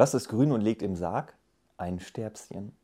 Was ist grün und liegt im Sarg? Ein Sterbschen.